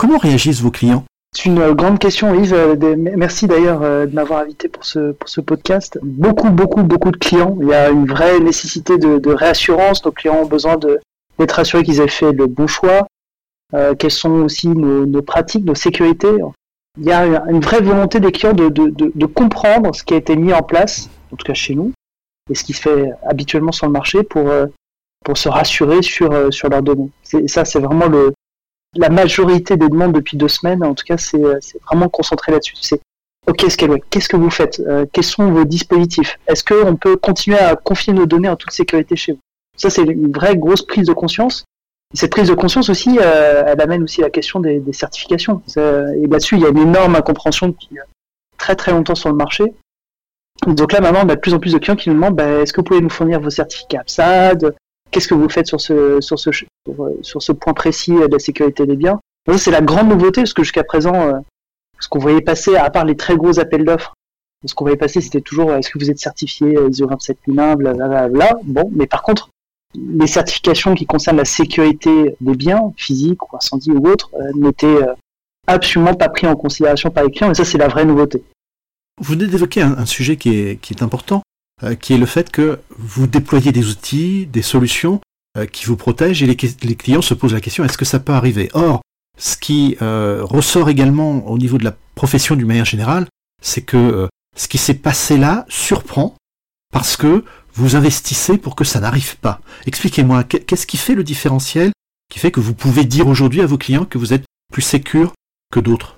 Comment réagissent vos clients? C'est une grande question, Yves. Euh, merci d'ailleurs euh, de m'avoir invité pour ce, pour ce podcast. Beaucoup, beaucoup, beaucoup de clients. Il y a une vraie nécessité de, réassurance. Nos clients ont besoin d'être assurés qu'ils aient fait le bon choix. Euh, quelles sont aussi nos, pratiques, nos sécurités. Il y a une vraie volonté des clients de, de, de, comprendre ce qui a été mis en place, en tout cas chez nous, et ce qui se fait habituellement sur le marché pour, pour se rassurer sur, sur leurs données. Ça, c'est vraiment le, la majorité des demandes depuis deux semaines, en tout cas, c'est euh, vraiment concentré là-dessus. C'est OK, qu'est-ce que vous faites euh, Quels sont vos dispositifs? Est-ce qu'on peut continuer à confier nos données en toute sécurité chez vous? Ça, c'est une vraie grosse prise de conscience. cette prise de conscience aussi, euh, elle amène aussi la question des, certifications. et là-dessus, il y a une énorme incompréhension depuis très très longtemps sur le marché. Donc là, maintenant, on a de plus en plus de clients qui nous demandent bah, est-ce que vous pouvez nous fournir vos certificats APSAD Qu'est-ce que vous faites sur ce, sur ce, sur, ce point précis de la sécurité des biens? C'est la grande nouveauté, parce que jusqu'à présent, euh, ce qu'on voyait passer, à part les très gros appels d'offres, ce qu'on voyait passer, c'était toujours est-ce que vous êtes certifié ISO 27001, blablabla. Bon, mais par contre, les certifications qui concernent la sécurité des biens, physiques ou incendies ou autres, euh, n'étaient euh, absolument pas pris en considération par les clients, et ça, c'est la vraie nouveauté. Vous venez d'évoquer un, sujet qui est, qui est important, euh, qui est le fait que vous déployez des outils, des solutions euh, qui vous protègent et les, clients se posent la question est-ce que ça peut arriver? Or, ce qui euh, ressort également au niveau de la profession du manière générale, c'est que ce qui s'est passé là surprend parce que vous investissez pour que ça n'arrive pas. Expliquez-moi, qu'est-ce qui fait le différentiel qui fait que vous pouvez dire aujourd'hui à vos clients que vous êtes plus sécure que d'autres?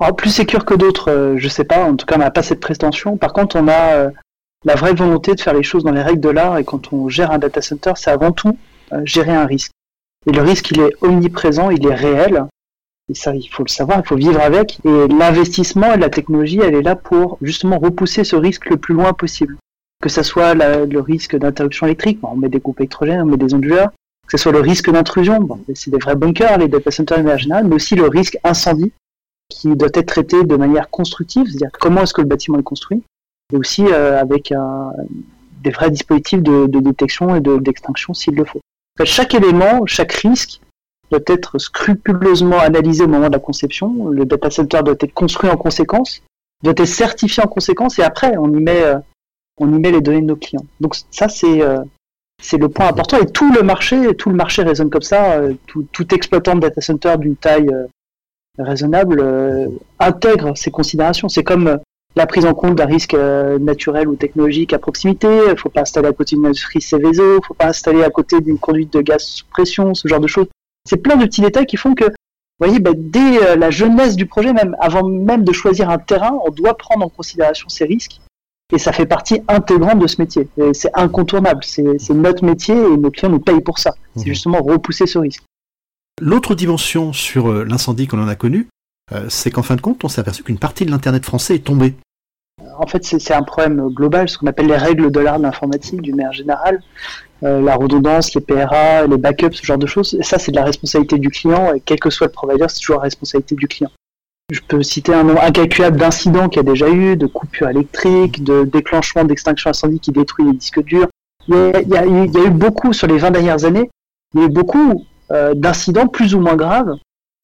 Ah, plus sécure que d'autres, euh, je sais pas. En tout cas, on n'a pas cette prétention. Par contre, on a euh, la vraie volonté de faire les choses dans les règles de l'art. Et quand on gère un data center, c'est avant tout euh, gérer un risque. Et le risque, il est omniprésent, il est réel. Et ça, il faut le savoir, il faut vivre avec. Et l'investissement et la technologie, elle est là pour justement repousser ce risque le plus loin possible. Que ce soit le risque d'interruption électrique, on met des groupes électrogènes, on met des onduleurs. Que ce soit le risque d'intrusion, bon, c'est des vrais bunkers, les data centers en mais aussi le risque incendie qui doit être traité de manière constructive, c'est-à-dire comment est-ce que le bâtiment est construit, et aussi euh, avec des vrais dispositifs de, détection et d'extinction s'il le faut. chaque élément, chaque risque doit être scrupuleusement analysé au moment de la conception. Le data center doit être construit en conséquence, doit être certifié en conséquence, et après on y met, euh, on y met les données de nos clients. Donc ça c'est euh, le point important et tout le marché, tout le marché résonne comme ça. Tout, tout exploitant de data center d'une taille raisonnable euh, intègre ces considérations. C'est comme euh, la prise en compte d'un risque euh, naturel ou technologique à proximité. Il ne faut pas installer à côté d'une industrie Céveso, il ne faut pas installer à côté d'une conduite de gaz sous pression, ce genre de choses. C'est plein de petits détails qui font que, vous voyez, bah, dès la jeunesse du projet, même avant même de choisir un terrain, on doit prendre en considération ces risques. Et ça fait partie intégrante de ce métier. C'est incontournable. C'est notre métier et nos clients nous payent pour ça. C'est mmh. justement repousser ce risque. L'autre dimension sur euh, l'incendie qu'on en a connu, euh, c'est qu'en fin de compte, on s'est aperçu qu'une partie de l'Internet français est tombée. En fait, c'est un problème global, ce qu'on appelle les règles de l'art de l'informatique, du manière générale. Euh, la redondance, les PRA, les backups, ce genre de choses. Ça, c'est de la responsabilité du client, et quel que soit le provider, c'est toujours la responsabilité du client. Je peux citer un nombre incalculable d'incidents qu'il y a déjà eu, de coupures électriques, de déclenchement d'extinction incendie qui détruit les disques durs. Il y, a, il y, a, eu beaucoup sur les 20 dernières années, il beaucoup d'incidents plus ou moins graves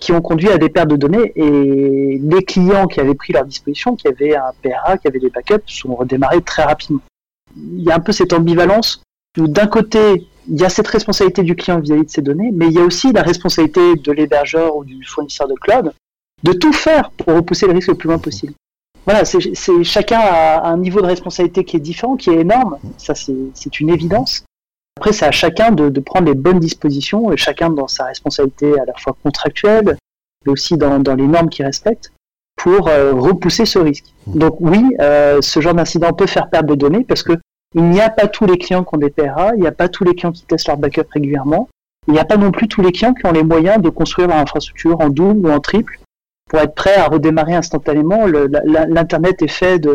qui ont conduit à des pertes de données et les clients qui avaient pris leur disposition, qui avaient un PRA, qui avaient des backups, sont redémarrés très rapidement. Il y a un peu cette ambivalence où d'un côté, il y a cette responsabilité du client vis-à-vis de ces données, mais il y a aussi la responsabilité de l'hébergeur ou du fournisseur de cloud de tout faire pour repousser le risque le plus loin possible. Voilà, c'est chacun a un niveau de responsabilité qui est différent, qui est énorme. Ça, c'est une évidence. Après, c'est à chacun de, prendre les bonnes dispositions, et chacun dans sa responsabilité à la fois contractuelle, mais aussi dans, les normes qu'il respecte, pour euh, repousser ce risque. Mmh. Donc oui, euh, ce genre d'incident peut faire perdre des données parce que il n'y a pas tous les clients qui ont des PRA, il n'y a pas tous les clients qui testent leur backup régulièrement, il n'y a pas non plus tous les clients qui ont les moyens de construire leur infrastructure en double ou en triple pour être prêts à redémarrer instantanément. L'Internet est fait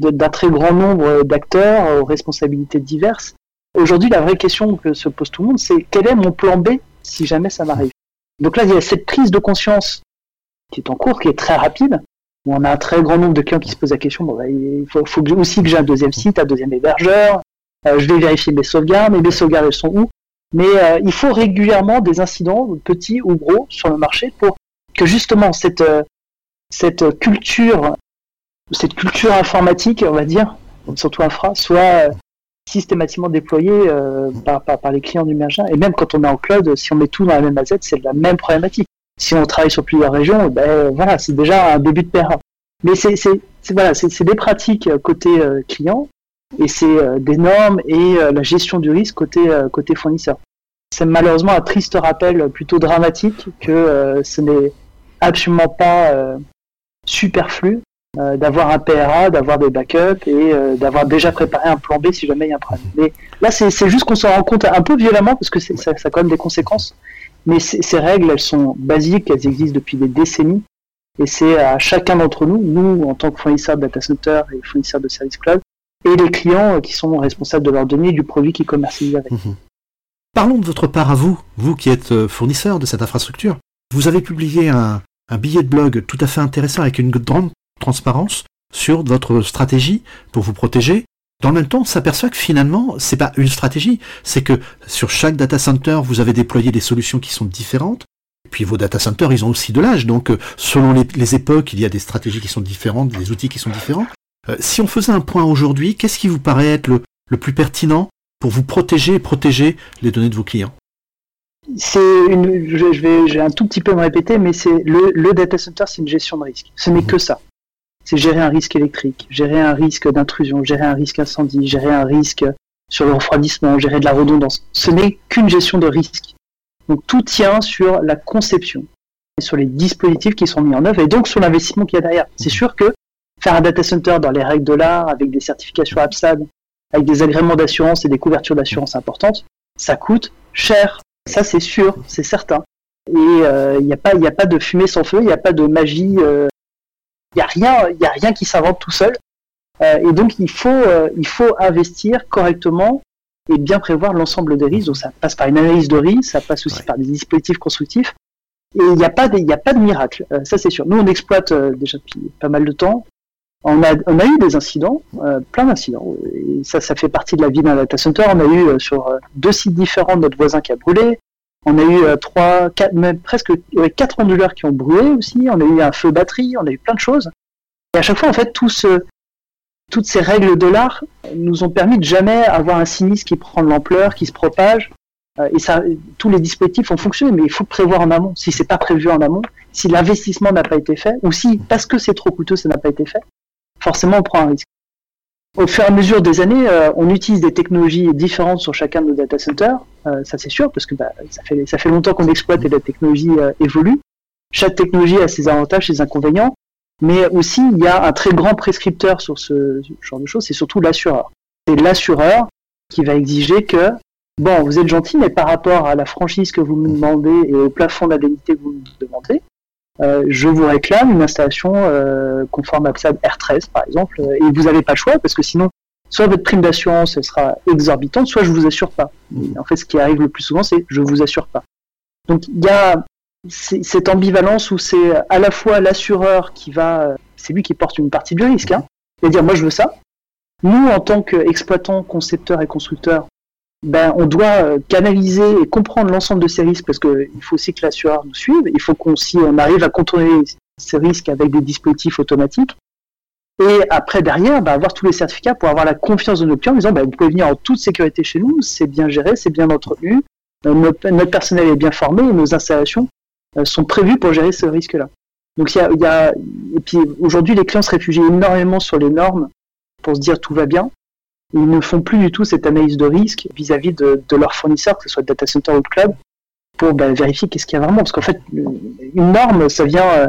d'un très grand nombre d'acteurs aux responsabilités diverses. Aujourd'hui, la vraie question que se pose tout le monde, c'est quel est mon plan B si jamais ça m'arrive? Donc là, il y a cette prise de conscience qui est en cours, qui est très rapide. Où on a un très grand nombre de clients qui se posent la question, bon, bah, il faut, aussi que j'ai un deuxième site, un deuxième hébergeur, euh, je vais vérifier mes sauvegardes, mais mes sauvegardes, elles sont où? Mais il faut régulièrement des incidents, petits ou gros, sur le marché pour que justement cette, cette culture, cette culture informatique, on va dire, surtout infra, soit systématiquement déployée par, par, les clients du Mergin. Et même quand on est en cloud, si on met tout dans la même AZ, c'est la même problématique. Si on travaille sur plusieurs régions, ben voilà, c'est déjà un début de PRA. Mais c'est des pratiques côté client et c'est des normes et la gestion du risque côté côté fournisseur. C'est malheureusement un triste rappel plutôt dramatique que ce n'est absolument pas euh, superflu euh, d'avoir un PRA, d'avoir des backups et euh, d'avoir déjà préparé un plan B si jamais il y a un problème. Mais là, c'est juste qu'on s'en rend compte un peu violemment parce que ça, a quand même des conséquences. Mais ces règles, elles sont basiques, elles existent depuis des décennies. Et c'est à chacun d'entre nous, nous en tant que fournisseurs de data center et fournisseurs de services cloud, et les clients qui sont responsables de leurs données et du produit qu'ils commercialisent avec. Mhm. Parlons de votre part à vous, vous qui êtes fournisseur de cette infrastructure. Vous avez publié un, billet de blog tout à fait intéressant avec une grande transparence sur votre stratégie pour vous protéger. Dans le même temps, on s'aperçoit que finalement, c'est pas une stratégie, c'est que sur chaque data center, vous avez déployé des solutions qui sont différentes. Et puis vos data centers, ils ont aussi de l'âge, donc euh, selon les, époques, il y a des stratégies qui sont différentes, des outils qui sont différents. Euh, si on faisait un point aujourd'hui, qu'est-ce qui vous paraît être le plus pertinent pour vous protéger et protéger les données de vos clients? C'est une, je, vais, j'ai un tout petit peu me répéter, mais c'est le, le data center, c'est une gestion de risque. Ce n'est mhm. que ça. C'est gérer un risque électrique, gérer un risque d'intrusion, gérer un risque incendie, gérer un risque sur le refroidissement, gérer de la redondance. Ce n'est qu'une gestion de risque. Donc tout tient sur la conception et sur les dispositifs qui sont mis en œuvre et donc sur l'investissement qu'il y a derrière. C'est mhm. sûr que faire un data center dans les règles de l'art avec des certifications APSAD, avec des agréments d'assurance et des couvertures d'assurance importantes, ça coûte cher. Ça, c'est sûr, c'est certain. Et il euh, n'y a, pas, a pas de fumée sans feu, il n'y a pas de magie, il euh, n'y a, rien, a rien qui s'invente tout seul. Euh, et donc, il faut, il faut investir correctement et bien prévoir l'ensemble des risques. Donc, ça passe par une analyse de risque, ça passe aussi par des dispositifs constructifs. Et il n'y a, pas de, a pas de miracle, ça c'est sûr. Nous, on exploite déjà depuis pas mal de temps. On a, on a eu des incidents, plein d'incidents. Et ça, ça fait partie de la vie d'un data center. On a eu sur deux sites différents notre voisin qui a brûlé. On a eu euh, trois, quatre, même presque quatre onduleurs qui ont brûlé aussi. On a eu un feu batterie. On a eu plein de choses. Et à chaque fois, en fait, tout toutes ces règles de l'art nous ont permis de jamais avoir un sinistre qui prend de l'ampleur, qui se propage. Euh, et ça, tous les dispositifs ont fonctionné, mais il faut prévoir en amont. Si c'est pas prévu en amont, si l'investissement n'a pas été fait, ou si parce que c'est trop coûteux, ça n'a pas été fait, forcément on prend un risque au fur et à mesure des années, euh, on utilise des technologies différentes sur chacun de nos data centers. Euh, ça c'est sûr, parce que bah, ça, fait, longtemps qu'on exploite et la technologie euh, évolue. Chaque technologie a ses avantages, ses inconvénients, mais aussi il y a un très grand prescripteur sur ce genre de choses, c'est surtout l'assureur. C'est l'assureur qui va exiger que, bon, vous êtes gentil, mais par rapport à la franchise que vous me demandez et au plafond d'indemnité que vous me demandez, euh, je vous réclame une installation euh, conforme à PSAD R13 par exemple, euh, et vous n'avez pas le choix parce que sinon, soit votre prime d'assurance sera exorbitante, soit je vous assure pas. en fait, ce qui arrive le plus souvent, c'est je vous assure pas. Donc il y a cette ambivalence où c'est à la fois l'assureur qui va, c'est lui qui porte une partie du risque, hein, et dire moi je veux ça. Nous, en tant qu'exploitants, concepteurs et constructeurs, ben, on doit euh, canaliser et comprendre l'ensemble de ces risques parce qu'il faut aussi que l'assureur nous suive. Il faut qu'on on arrive à contrôler ces risques avec des dispositifs automatiques. Et après, derrière, ben, avoir tous les certificats pour avoir la confiance de nos clients en disant ben, vous pouvez venir en toute sécurité chez nous, c'est bien géré, c'est bien entretenu, euh, notre, personnel est bien formé nos installations euh, sont prévues pour gérer ce risque-là. Donc il y a, et puis aujourd'hui les clients se réfugient énormément sur les normes pour se dire tout va bien. Ils ne font plus du tout cette analyse de risque vis-à-vis de, leurs fournisseurs, que ce soit data center ou club, pour bah, vérifier qu'est-ce qu'il y a vraiment. Parce qu'en fait, une norme, ça vient euh,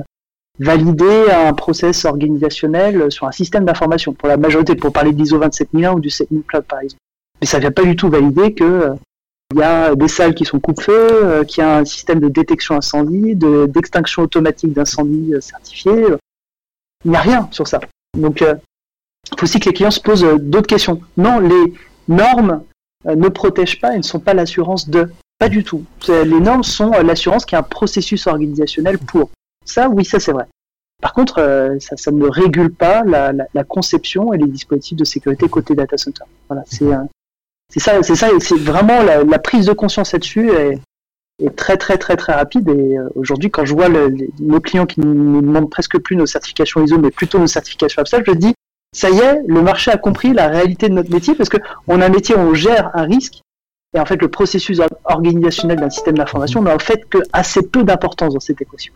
valider un process organisationnel sur un système d'information. Pour la majorité, pour parler de l'ISO 27001 ou du 7000 Club, par exemple. Mais ça ne vient pas du tout valider que euh, il y a des salles qui sont coupe-feu, euh, qu'il y a un système de détection incendie, d'extinction automatique d'incendie certifié. Il n'y a rien sur ça. Donc, il faut aussi que les clients se posent euh, d'autres questions. Non, les normes euh, ne protègent pas et ne sont pas l'assurance de. Pas du tout. Les normes sont euh, l'assurance qui est un processus organisationnel pour. Ça, oui, ça c'est vrai. Par contre, ça, ne régule pas la, conception et les dispositifs de sécurité côté data center. Voilà, c'est ça, c'est ça, c'est vraiment la, prise de conscience là-dessus est, très très très très rapide. Et aujourd'hui, quand je vois nos clients qui ne demandent presque plus nos certifications ISO, mais plutôt nos certifications APSAL, je dis ça y est, le marché a compris la réalité de notre métier parce qu'on a un métier où on gère un risque. Et en fait, le processus organisationnel d'un système d'information n'a en fait que assez peu d'importance dans cette équation.